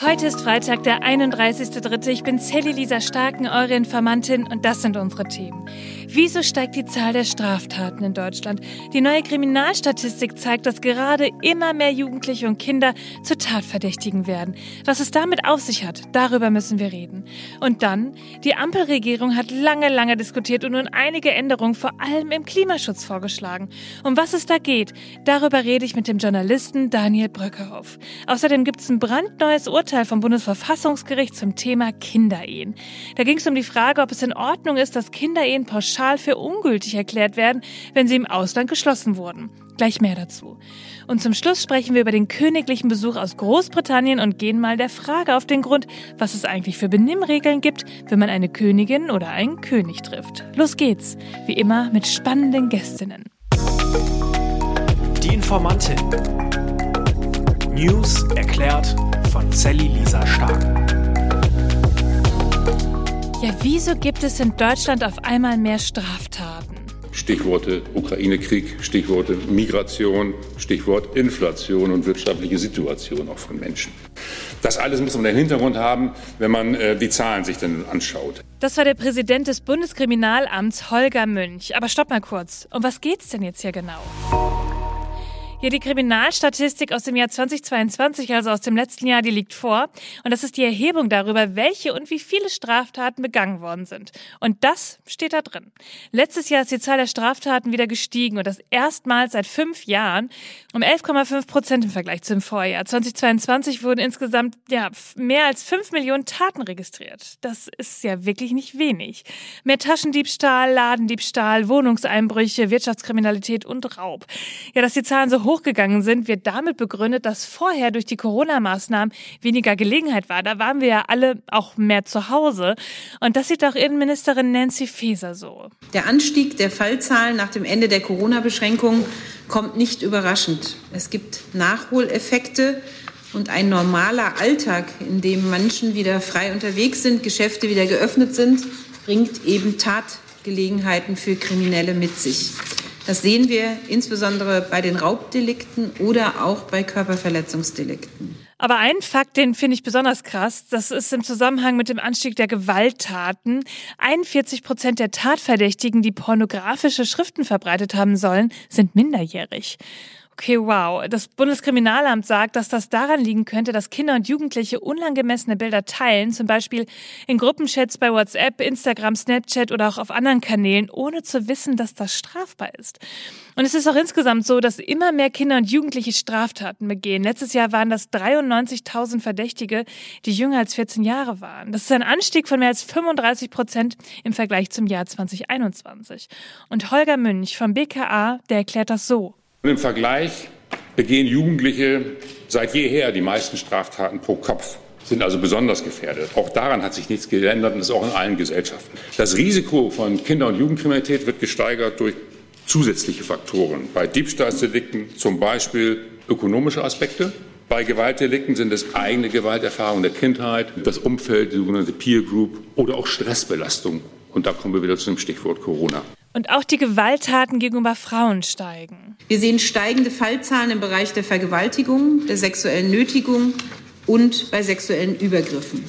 Heute ist Freitag, der 31.3. Ich bin Sally Lisa Starken, eure Informantin, und das sind unsere Themen. Wieso steigt die Zahl der Straftaten in Deutschland? Die neue Kriminalstatistik zeigt, dass gerade immer mehr Jugendliche und Kinder zu Tatverdächtigen werden. Was es damit auf sich hat, darüber müssen wir reden. Und dann, die Ampelregierung hat lange, lange diskutiert und nun einige Änderungen vor allem im Klimaschutz vorgeschlagen. Um was es da geht, darüber rede ich mit dem Journalisten Daniel Bröckerhoff. Außerdem gibt es ein brandneues Urteil vom Bundesverfassungsgericht zum Thema Kinderehen. Da ging es um die Frage, ob es in Ordnung ist, dass Kinderehen pauschal pauschal für ungültig erklärt werden, wenn sie im Ausland geschlossen wurden. Gleich mehr dazu. Und zum Schluss sprechen wir über den königlichen Besuch aus Großbritannien und gehen mal der Frage auf den Grund, was es eigentlich für Benimmregeln gibt, wenn man eine Königin oder einen König trifft. Los geht's, wie immer mit spannenden Gästinnen. Die Informantin. News erklärt von Sally Lisa Stark. Ja, wieso gibt es in Deutschland auf einmal mehr Straftaten? Stichworte Ukraine-Krieg, Stichworte Migration, Stichwort Inflation und wirtschaftliche Situation auch von Menschen. Das alles muss man im Hintergrund haben, wenn man äh, die Zahlen sich dann anschaut. Das war der Präsident des Bundeskriminalamts Holger Münch. Aber stopp mal kurz. Um was geht's denn jetzt hier genau? Ja, die Kriminalstatistik aus dem Jahr 2022, also aus dem letzten Jahr, die liegt vor. Und das ist die Erhebung darüber, welche und wie viele Straftaten begangen worden sind. Und das steht da drin. Letztes Jahr ist die Zahl der Straftaten wieder gestiegen und das erstmals seit fünf Jahren um 11,5 Prozent im Vergleich zum Vorjahr. 2022 wurden insgesamt ja, mehr als fünf Millionen Taten registriert. Das ist ja wirklich nicht wenig. Mehr Taschendiebstahl, Ladendiebstahl, Wohnungseinbrüche, Wirtschaftskriminalität und Raub. Ja, dass die Zahlen so hoch hochgegangen sind, wird damit begründet, dass vorher durch die Corona-Maßnahmen weniger Gelegenheit war. Da waren wir ja alle auch mehr zu Hause. Und das sieht auch Innenministerin Nancy Faeser so. Der Anstieg der Fallzahlen nach dem Ende der Corona-Beschränkungen kommt nicht überraschend. Es gibt Nachholeffekte und ein normaler Alltag, in dem Menschen wieder frei unterwegs sind, Geschäfte wieder geöffnet sind, bringt eben Tatgelegenheiten für Kriminelle mit sich. Das sehen wir insbesondere bei den Raubdelikten oder auch bei Körperverletzungsdelikten. Aber ein Fakt, den finde ich besonders krass, das ist im Zusammenhang mit dem Anstieg der Gewalttaten. 41 Prozent der Tatverdächtigen, die pornografische Schriften verbreitet haben sollen, sind minderjährig. Okay, wow. Das Bundeskriminalamt sagt, dass das daran liegen könnte, dass Kinder und Jugendliche unangemessene Bilder teilen, zum Beispiel in Gruppenchats bei WhatsApp, Instagram, Snapchat oder auch auf anderen Kanälen, ohne zu wissen, dass das strafbar ist. Und es ist auch insgesamt so, dass immer mehr Kinder und Jugendliche Straftaten begehen. Letztes Jahr waren das 93.000 Verdächtige, die jünger als 14 Jahre waren. Das ist ein Anstieg von mehr als 35 Prozent im Vergleich zum Jahr 2021. Und Holger Münch vom BKA, der erklärt das so. Im Vergleich begehen Jugendliche seit jeher die meisten Straftaten pro Kopf sind also besonders gefährdet. Auch daran hat sich nichts geändert und ist auch in allen Gesellschaften. Das Risiko von Kinder- und Jugendkriminalität wird gesteigert durch zusätzliche Faktoren. Bei Diebstahlsdelikten zum Beispiel ökonomische Aspekte. Bei Gewaltdelikten sind es eigene Gewalterfahrungen der Kindheit, das Umfeld, die sogenannte Peer Group oder auch Stressbelastung. Und da kommen wir wieder zu dem Stichwort Corona. Und auch die Gewalttaten gegenüber Frauen steigen. Wir sehen steigende Fallzahlen im Bereich der Vergewaltigung, der sexuellen Nötigung und bei sexuellen Übergriffen.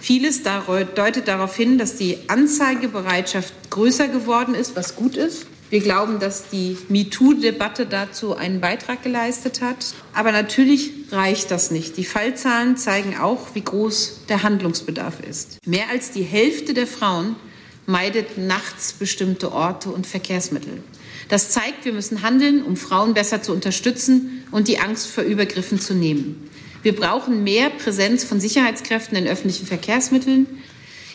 Vieles deutet darauf hin, dass die Anzeigebereitschaft größer geworden ist, was gut ist. Wir glauben, dass die MeToo-Debatte dazu einen Beitrag geleistet hat. Aber natürlich reicht das nicht. Die Fallzahlen zeigen auch, wie groß der Handlungsbedarf ist. Mehr als die Hälfte der Frauen meidet nachts bestimmte Orte und Verkehrsmittel. Das zeigt, wir müssen handeln, um Frauen besser zu unterstützen und die Angst vor Übergriffen zu nehmen. Wir brauchen mehr Präsenz von Sicherheitskräften in öffentlichen Verkehrsmitteln.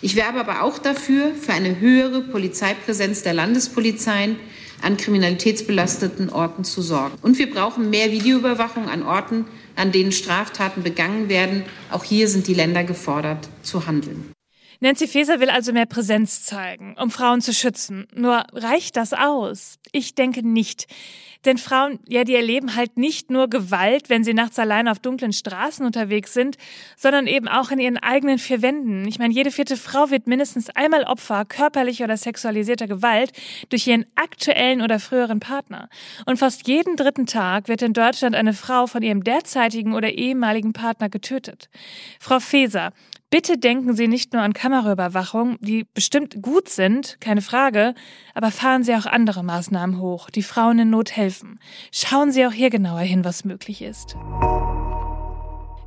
Ich werbe aber auch dafür, für eine höhere Polizeipräsenz der Landespolizeien an kriminalitätsbelasteten Orten zu sorgen. Und wir brauchen mehr Videoüberwachung an Orten, an denen Straftaten begangen werden. Auch hier sind die Länder gefordert zu handeln. Nancy Faeser will also mehr Präsenz zeigen, um Frauen zu schützen. Nur reicht das aus? Ich denke nicht. Denn Frauen, ja, die erleben halt nicht nur Gewalt, wenn sie nachts allein auf dunklen Straßen unterwegs sind, sondern eben auch in ihren eigenen vier Wänden. Ich meine, jede vierte Frau wird mindestens einmal Opfer körperlicher oder sexualisierter Gewalt durch ihren aktuellen oder früheren Partner. Und fast jeden dritten Tag wird in Deutschland eine Frau von ihrem derzeitigen oder ehemaligen Partner getötet. Frau Feser, Bitte denken Sie nicht nur an Kameraüberwachung, die bestimmt gut sind, keine Frage, aber fahren Sie auch andere Maßnahmen hoch, die Frauen in Not helfen. Schauen Sie auch hier genauer hin, was möglich ist.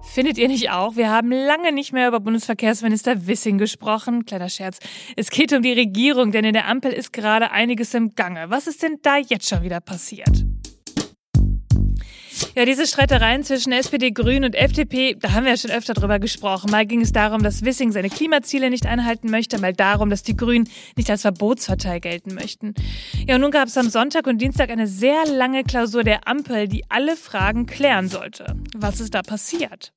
Findet ihr nicht auch? Wir haben lange nicht mehr über Bundesverkehrsminister Wissing gesprochen. Kleiner Scherz. Es geht um die Regierung, denn in der Ampel ist gerade einiges im Gange. Was ist denn da jetzt schon wieder passiert? Ja, diese Streitereien zwischen SPD, Grünen und FDP, da haben wir ja schon öfter drüber gesprochen. Mal ging es darum, dass Wissing seine Klimaziele nicht einhalten möchte, mal darum, dass die Grünen nicht als Verbotspartei gelten möchten. Ja, und nun gab es am Sonntag und Dienstag eine sehr lange Klausur der Ampel, die alle Fragen klären sollte. Was ist da passiert?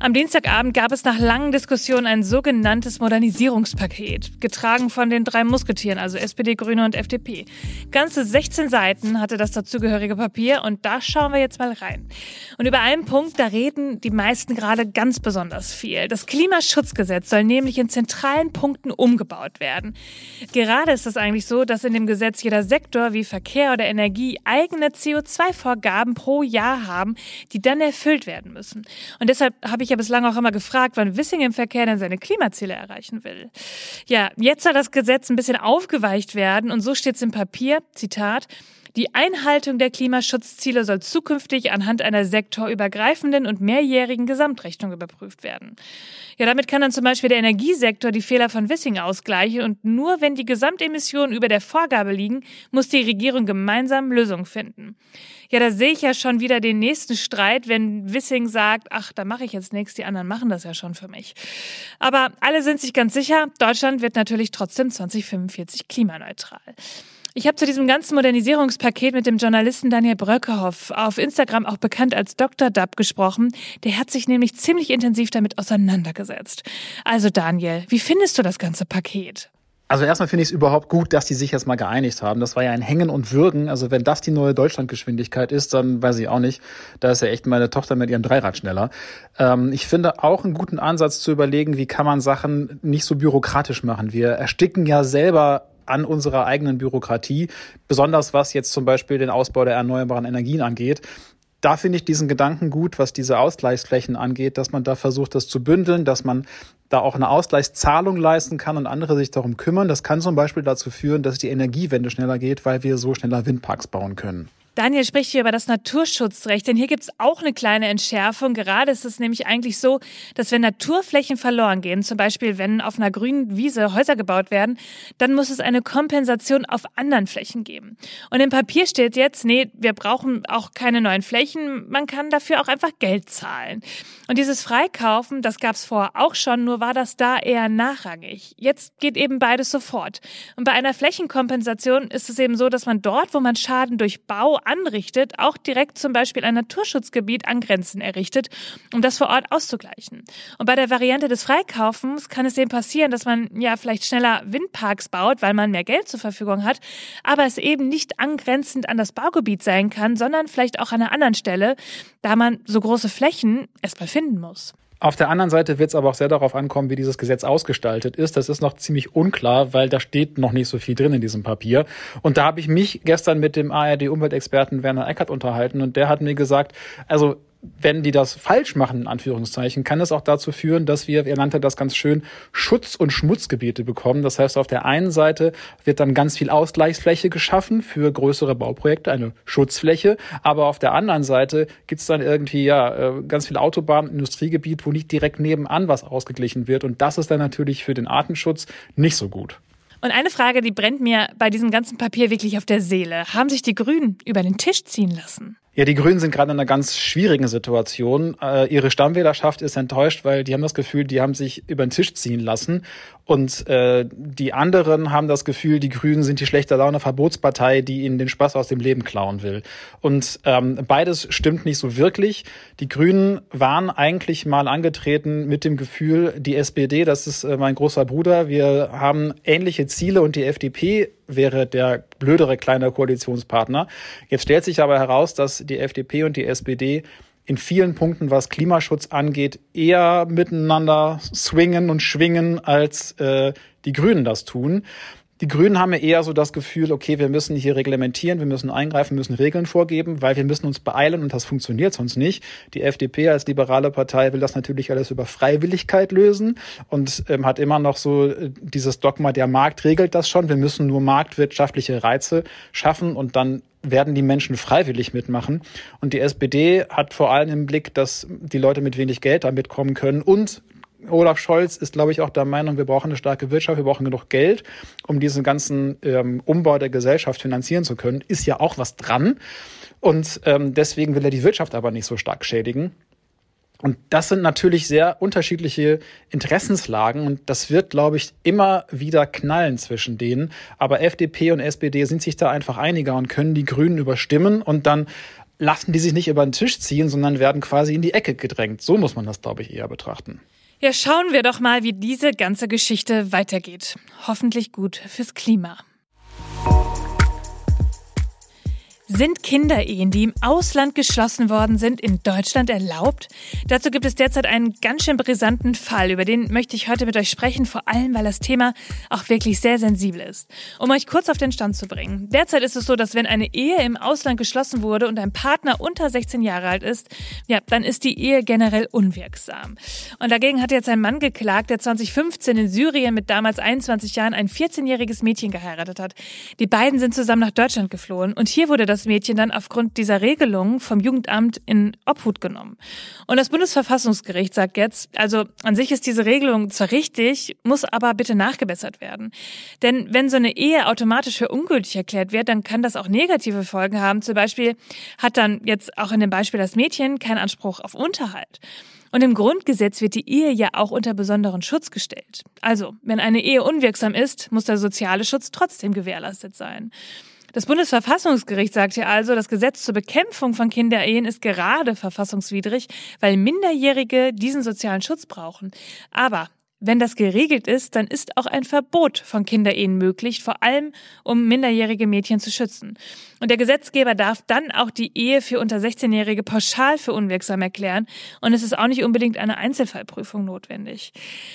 Am Dienstagabend gab es nach langen Diskussionen ein sogenanntes Modernisierungspaket, getragen von den drei Musketieren, also SPD, Grüne und FDP. Ganze 16 Seiten hatte das dazugehörige Papier und da schauen wir jetzt mal rein. Und über einen Punkt, da reden die meisten gerade ganz besonders viel. Das Klimaschutzgesetz soll nämlich in zentralen Punkten umgebaut werden. Gerade ist es eigentlich so, dass in dem Gesetz jeder Sektor wie Verkehr oder Energie eigene CO2-Vorgaben pro Jahr haben, die dann erfüllt werden müssen. Und deshalb habe ich ja bislang auch immer gefragt, wann Wissing im Verkehr denn seine Klimaziele erreichen will. Ja, jetzt soll das Gesetz ein bisschen aufgeweicht werden und so steht es im Papier, Zitat, die Einhaltung der Klimaschutzziele soll zukünftig anhand einer sektorübergreifenden und mehrjährigen Gesamtrechnung überprüft werden. Ja, damit kann dann zum Beispiel der Energiesektor die Fehler von Wissing ausgleichen und nur wenn die Gesamtemissionen über der Vorgabe liegen, muss die Regierung gemeinsam Lösungen finden. Ja, da sehe ich ja schon wieder den nächsten Streit, wenn Wissing sagt, ach, da mache ich jetzt nichts, die anderen machen das ja schon für mich. Aber alle sind sich ganz sicher, Deutschland wird natürlich trotzdem 2045 klimaneutral. Ich habe zu diesem ganzen Modernisierungspaket mit dem Journalisten Daniel Bröckehoff, auf Instagram auch bekannt als Dr. Dub, gesprochen. Der hat sich nämlich ziemlich intensiv damit auseinandergesetzt. Also Daniel, wie findest du das ganze Paket? Also erstmal finde ich es überhaupt gut, dass die sich jetzt mal geeinigt haben. Das war ja ein Hängen und Würgen. Also wenn das die neue Deutschlandgeschwindigkeit ist, dann weiß ich auch nicht. Da ist ja echt meine Tochter mit ihrem Dreirad schneller. Ähm, ich finde auch einen guten Ansatz zu überlegen, wie kann man Sachen nicht so bürokratisch machen. Wir ersticken ja selber an unserer eigenen Bürokratie, besonders was jetzt zum Beispiel den Ausbau der erneuerbaren Energien angeht. Da finde ich diesen Gedanken gut, was diese Ausgleichsflächen angeht, dass man da versucht, das zu bündeln, dass man da auch eine Ausgleichszahlung leisten kann und andere sich darum kümmern. Das kann zum Beispiel dazu führen, dass die Energiewende schneller geht, weil wir so schneller Windparks bauen können. Daniel spricht hier über das Naturschutzrecht, denn hier gibt es auch eine kleine Entschärfung. Gerade ist es nämlich eigentlich so, dass wenn Naturflächen verloren gehen, zum Beispiel wenn auf einer grünen Wiese Häuser gebaut werden, dann muss es eine Kompensation auf anderen Flächen geben. Und im Papier steht jetzt, nee, wir brauchen auch keine neuen Flächen, man kann dafür auch einfach Geld zahlen. Und dieses Freikaufen, das gab es vorher auch schon, nur war das da eher nachrangig. Jetzt geht eben beides sofort. Und bei einer Flächenkompensation ist es eben so, dass man dort, wo man Schaden durch Bau anrichtet, auch direkt zum Beispiel ein Naturschutzgebiet an Grenzen errichtet, um das vor Ort auszugleichen. Und bei der Variante des Freikaufens kann es eben passieren, dass man ja vielleicht schneller Windparks baut, weil man mehr Geld zur Verfügung hat, aber es eben nicht angrenzend an das Baugebiet sein kann, sondern vielleicht auch an einer anderen Stelle, da man so große Flächen erstmal finden muss. Auf der anderen Seite wird es aber auch sehr darauf ankommen, wie dieses Gesetz ausgestaltet ist. Das ist noch ziemlich unklar, weil da steht noch nicht so viel drin in diesem Papier. Und da habe ich mich gestern mit dem ARD-Umweltexperten Werner Eckert unterhalten und der hat mir gesagt, also wenn die das falsch machen, in Anführungszeichen, kann es auch dazu führen, dass wir, er nannte das ganz schön, Schutz- und Schmutzgebiete bekommen. Das heißt, auf der einen Seite wird dann ganz viel Ausgleichsfläche geschaffen für größere Bauprojekte, eine Schutzfläche, aber auf der anderen Seite gibt es dann irgendwie ja äh, ganz viel Autobahn, Industriegebiet, wo nicht direkt nebenan was ausgeglichen wird. Und das ist dann natürlich für den Artenschutz nicht so gut. Und eine Frage, die brennt mir bei diesem ganzen Papier wirklich auf der Seele. Haben sich die Grünen über den Tisch ziehen lassen? Ja, die Grünen sind gerade in einer ganz schwierigen Situation. Äh, ihre Stammwählerschaft ist enttäuscht, weil die haben das Gefühl, die haben sich über den Tisch ziehen lassen. Und äh, die anderen haben das Gefühl, die Grünen sind die schlechte Laune Verbotspartei, die ihnen den Spaß aus dem Leben klauen will. Und ähm, beides stimmt nicht so wirklich. Die Grünen waren eigentlich mal angetreten mit dem Gefühl, die SPD, das ist äh, mein großer Bruder, wir haben ähnliche Ziele und die FDP wäre der blödere kleine Koalitionspartner. Jetzt stellt sich aber heraus, dass die FDP und die SPD in vielen Punkten, was Klimaschutz angeht, eher miteinander swingen und schwingen, als äh, die Grünen das tun. Die Grünen haben ja eher so das Gefühl, okay, wir müssen hier reglementieren, wir müssen eingreifen, müssen Regeln vorgeben, weil wir müssen uns beeilen und das funktioniert sonst nicht. Die FDP als liberale Partei will das natürlich alles über Freiwilligkeit lösen und ähm, hat immer noch so äh, dieses Dogma, der Markt regelt das schon, wir müssen nur marktwirtschaftliche Reize schaffen und dann werden die Menschen freiwillig mitmachen. Und die SPD hat vor allem im Blick, dass die Leute mit wenig Geld da mitkommen können und Olaf Scholz ist, glaube ich, auch der Meinung, wir brauchen eine starke Wirtschaft, wir brauchen genug Geld, um diesen ganzen ähm, Umbau der Gesellschaft finanzieren zu können. Ist ja auch was dran. Und ähm, deswegen will er die Wirtschaft aber nicht so stark schädigen. Und das sind natürlich sehr unterschiedliche Interessenslagen und das wird, glaube ich, immer wieder knallen zwischen denen. Aber FDP und SPD sind sich da einfach einiger und können die Grünen überstimmen und dann lassen die sich nicht über den Tisch ziehen, sondern werden quasi in die Ecke gedrängt. So muss man das, glaube ich, eher betrachten. Ja, schauen wir doch mal, wie diese ganze Geschichte weitergeht. Hoffentlich gut fürs Klima. Sind Kinderehen, die im Ausland geschlossen worden sind, in Deutschland erlaubt? Dazu gibt es derzeit einen ganz schön brisanten Fall, über den möchte ich heute mit euch sprechen, vor allem weil das Thema auch wirklich sehr sensibel ist. Um euch kurz auf den Stand zu bringen. Derzeit ist es so, dass wenn eine Ehe im Ausland geschlossen wurde und ein Partner unter 16 Jahre alt ist, ja, dann ist die Ehe generell unwirksam. Und dagegen hat jetzt ein Mann geklagt, der 2015 in Syrien mit damals 21 Jahren ein 14-jähriges Mädchen geheiratet hat. Die beiden sind zusammen nach Deutschland geflohen und hier wurde das Mädchen dann aufgrund dieser Regelung vom Jugendamt in Obhut genommen. Und das Bundesverfassungsgericht sagt jetzt, also an sich ist diese Regelung zwar richtig, muss aber bitte nachgebessert werden. Denn wenn so eine Ehe automatisch für ungültig erklärt wird, dann kann das auch negative Folgen haben. Zum Beispiel hat dann jetzt auch in dem Beispiel das Mädchen keinen Anspruch auf Unterhalt. Und im Grundgesetz wird die Ehe ja auch unter besonderen Schutz gestellt. Also, wenn eine Ehe unwirksam ist, muss der soziale Schutz trotzdem gewährleistet sein. Das Bundesverfassungsgericht sagt ja also, das Gesetz zur Bekämpfung von Kinderehen ist gerade verfassungswidrig, weil Minderjährige diesen sozialen Schutz brauchen. Aber wenn das geregelt ist, dann ist auch ein Verbot von Kinderehen möglich, vor allem um minderjährige Mädchen zu schützen. Und der Gesetzgeber darf dann auch die Ehe für unter 16-Jährige pauschal für unwirksam erklären. Und es ist auch nicht unbedingt eine Einzelfallprüfung notwendig.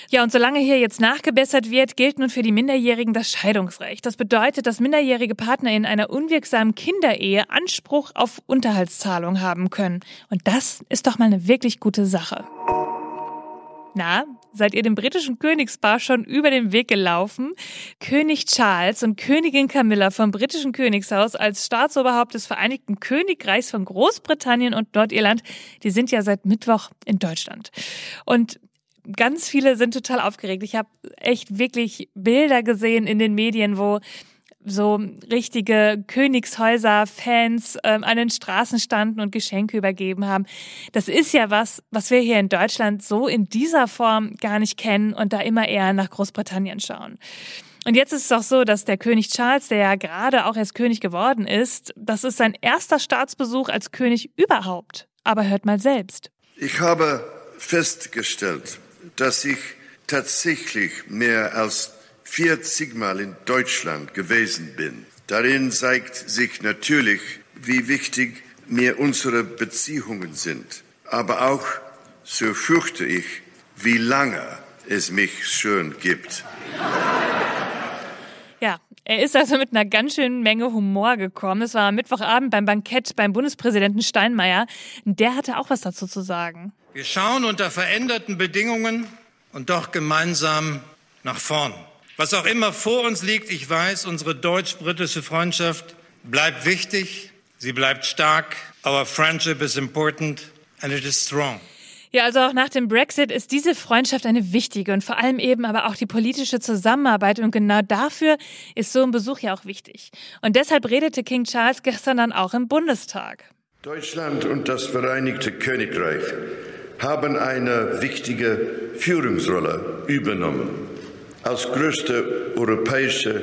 Ja, und solange hier jetzt nachgebessert wird, gilt nun für die Minderjährigen das Scheidungsrecht. Das bedeutet, dass minderjährige Partner in einer unwirksamen Kinderehe Anspruch auf Unterhaltszahlung haben können. Und das ist doch mal eine wirklich gute Sache. Na, seid ihr dem britischen Königspaar schon über den Weg gelaufen? König Charles und Königin Camilla vom britischen Königshaus als Staatsoberhaupt des Vereinigten Königreichs von Großbritannien und Nordirland, die sind ja seit Mittwoch in Deutschland. Und ganz viele sind total aufgeregt. Ich habe echt wirklich Bilder gesehen in den Medien, wo so richtige Königshäuser-Fans ähm, an den Straßen standen und Geschenke übergeben haben. Das ist ja was, was wir hier in Deutschland so in dieser Form gar nicht kennen und da immer eher nach Großbritannien schauen. Und jetzt ist es auch so, dass der König Charles, der ja gerade auch erst König geworden ist, das ist sein erster Staatsbesuch als König überhaupt. Aber hört mal selbst. Ich habe festgestellt, dass ich tatsächlich mehr als 40 Mal in Deutschland gewesen bin. Darin zeigt sich natürlich, wie wichtig mir unsere Beziehungen sind. Aber auch, so fürchte ich, wie lange es mich schon gibt. Ja, er ist also mit einer ganz schönen Menge Humor gekommen. Es war Mittwochabend beim Bankett beim Bundespräsidenten Steinmeier. Der hatte auch was dazu zu sagen. Wir schauen unter veränderten Bedingungen und doch gemeinsam nach vorn. Was auch immer vor uns liegt, ich weiß, unsere deutsch-britische Freundschaft bleibt wichtig, sie bleibt stark. Our friendship is important and it is strong. Ja, also auch nach dem Brexit ist diese Freundschaft eine wichtige und vor allem eben aber auch die politische Zusammenarbeit und genau dafür ist so ein Besuch ja auch wichtig. Und deshalb redete King Charles gestern dann auch im Bundestag. Deutschland und das Vereinigte Königreich haben eine wichtige Führungsrolle übernommen. Als größte europäische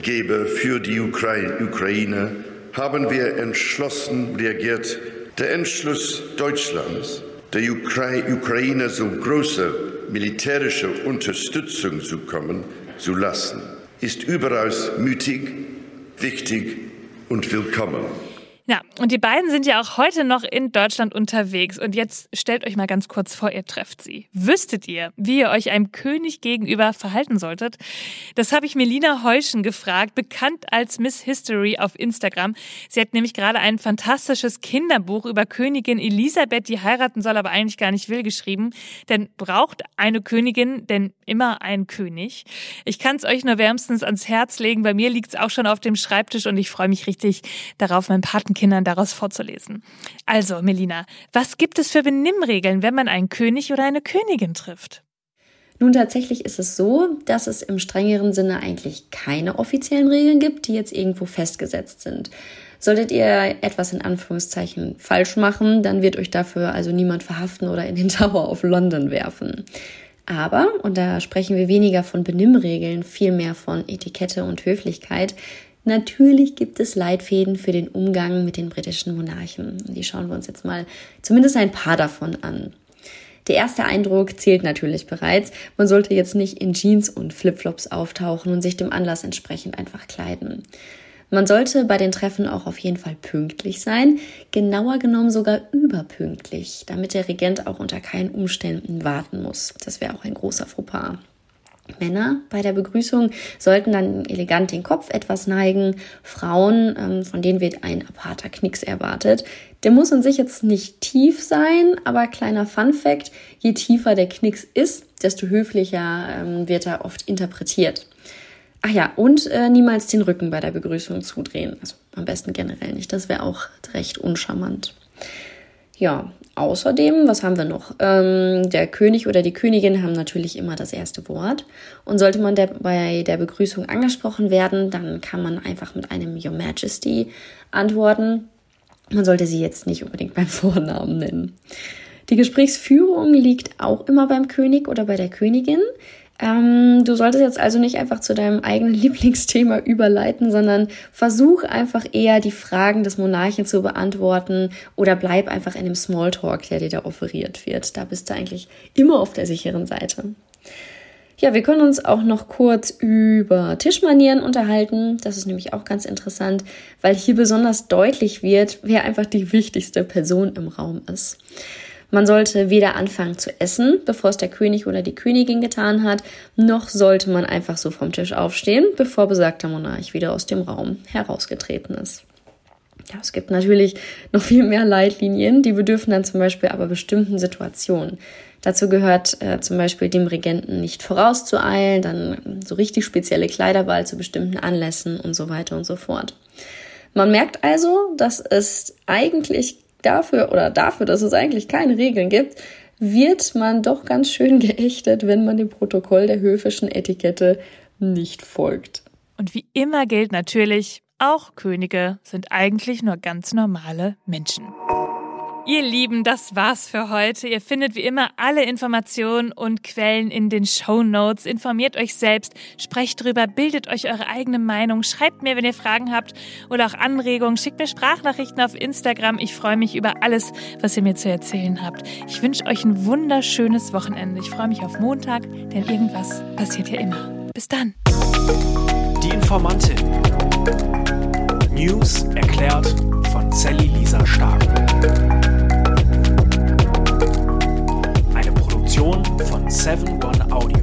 Geber für die Ukraine haben wir entschlossen reagiert. Der Entschluss Deutschlands, der Ukraine so große militärische Unterstützung zukommen zu lassen, ist überaus mütig, wichtig und willkommen. Ja, und die beiden sind ja auch heute noch in Deutschland unterwegs. Und jetzt stellt euch mal ganz kurz vor, ihr trefft sie. Wüsstet ihr, wie ihr euch einem König gegenüber verhalten solltet? Das habe ich Melina Heuschen gefragt, bekannt als Miss History auf Instagram. Sie hat nämlich gerade ein fantastisches Kinderbuch über Königin Elisabeth, die heiraten soll, aber eigentlich gar nicht will, geschrieben. Denn braucht eine Königin denn immer einen König? Ich kann es euch nur wärmstens ans Herz legen. Bei mir liegt es auch schon auf dem Schreibtisch und ich freue mich richtig darauf, meinen Paten Kindern daraus vorzulesen. Also, Melina, was gibt es für Benimmregeln, wenn man einen König oder eine Königin trifft? Nun, tatsächlich ist es so, dass es im strengeren Sinne eigentlich keine offiziellen Regeln gibt, die jetzt irgendwo festgesetzt sind. Solltet ihr etwas in Anführungszeichen falsch machen, dann wird euch dafür also niemand verhaften oder in den Tower of London werfen. Aber, und da sprechen wir weniger von Benimmregeln, vielmehr von Etikette und Höflichkeit, Natürlich gibt es Leitfäden für den Umgang mit den britischen Monarchen. Die schauen wir uns jetzt mal zumindest ein paar davon an. Der erste Eindruck zählt natürlich bereits. Man sollte jetzt nicht in Jeans und Flipflops auftauchen und sich dem Anlass entsprechend einfach kleiden. Man sollte bei den Treffen auch auf jeden Fall pünktlich sein, genauer genommen sogar überpünktlich, damit der Regent auch unter keinen Umständen warten muss. Das wäre auch ein großer Fauxpas. Männer bei der Begrüßung sollten dann elegant den Kopf etwas neigen. Frauen, ähm, von denen wird ein aparter Knicks erwartet. Der muss an sich jetzt nicht tief sein, aber kleiner Fun fact, je tiefer der Knicks ist, desto höflicher ähm, wird er oft interpretiert. Ach ja, und äh, niemals den Rücken bei der Begrüßung zudrehen. Also am besten generell nicht, das wäre auch recht uncharmant. Ja, außerdem, was haben wir noch? Ähm, der König oder die Königin haben natürlich immer das erste Wort. Und sollte man der, bei der Begrüßung angesprochen werden, dann kann man einfach mit einem Your Majesty antworten. Man sollte sie jetzt nicht unbedingt beim Vornamen nennen. Die Gesprächsführung liegt auch immer beim König oder bei der Königin. Ähm, du solltest jetzt also nicht einfach zu deinem eigenen Lieblingsthema überleiten, sondern versuch einfach eher die Fragen des Monarchen zu beantworten oder bleib einfach in dem Smalltalk, der dir da offeriert wird. Da bist du eigentlich immer auf der sicheren Seite. Ja, wir können uns auch noch kurz über Tischmanieren unterhalten. Das ist nämlich auch ganz interessant, weil hier besonders deutlich wird, wer einfach die wichtigste Person im Raum ist. Man sollte weder anfangen zu essen, bevor es der König oder die Königin getan hat, noch sollte man einfach so vom Tisch aufstehen, bevor besagter Monarch wieder aus dem Raum herausgetreten ist. Ja, es gibt natürlich noch viel mehr Leitlinien, die bedürfen dann zum Beispiel aber bestimmten Situationen. Dazu gehört äh, zum Beispiel dem Regenten nicht vorauszueilen, dann so richtig spezielle Kleiderwahl zu bestimmten Anlässen und so weiter und so fort. Man merkt also, dass es eigentlich dafür oder dafür, dass es eigentlich keine Regeln gibt, wird man doch ganz schön geächtet, wenn man dem Protokoll der höfischen Etikette nicht folgt. Und wie immer gilt natürlich, auch Könige sind eigentlich nur ganz normale Menschen. Ihr Lieben, das war's für heute. Ihr findet wie immer alle Informationen und Quellen in den Show Notes. Informiert euch selbst, sprecht drüber, bildet euch eure eigene Meinung, schreibt mir, wenn ihr Fragen habt oder auch Anregungen, schickt mir Sprachnachrichten auf Instagram. Ich freue mich über alles, was ihr mir zu erzählen habt. Ich wünsche euch ein wunderschönes Wochenende. Ich freue mich auf Montag, denn irgendwas passiert ja immer. Bis dann. Die Informantin. News erklärt von Sally Lisa Stark. 71 Audio.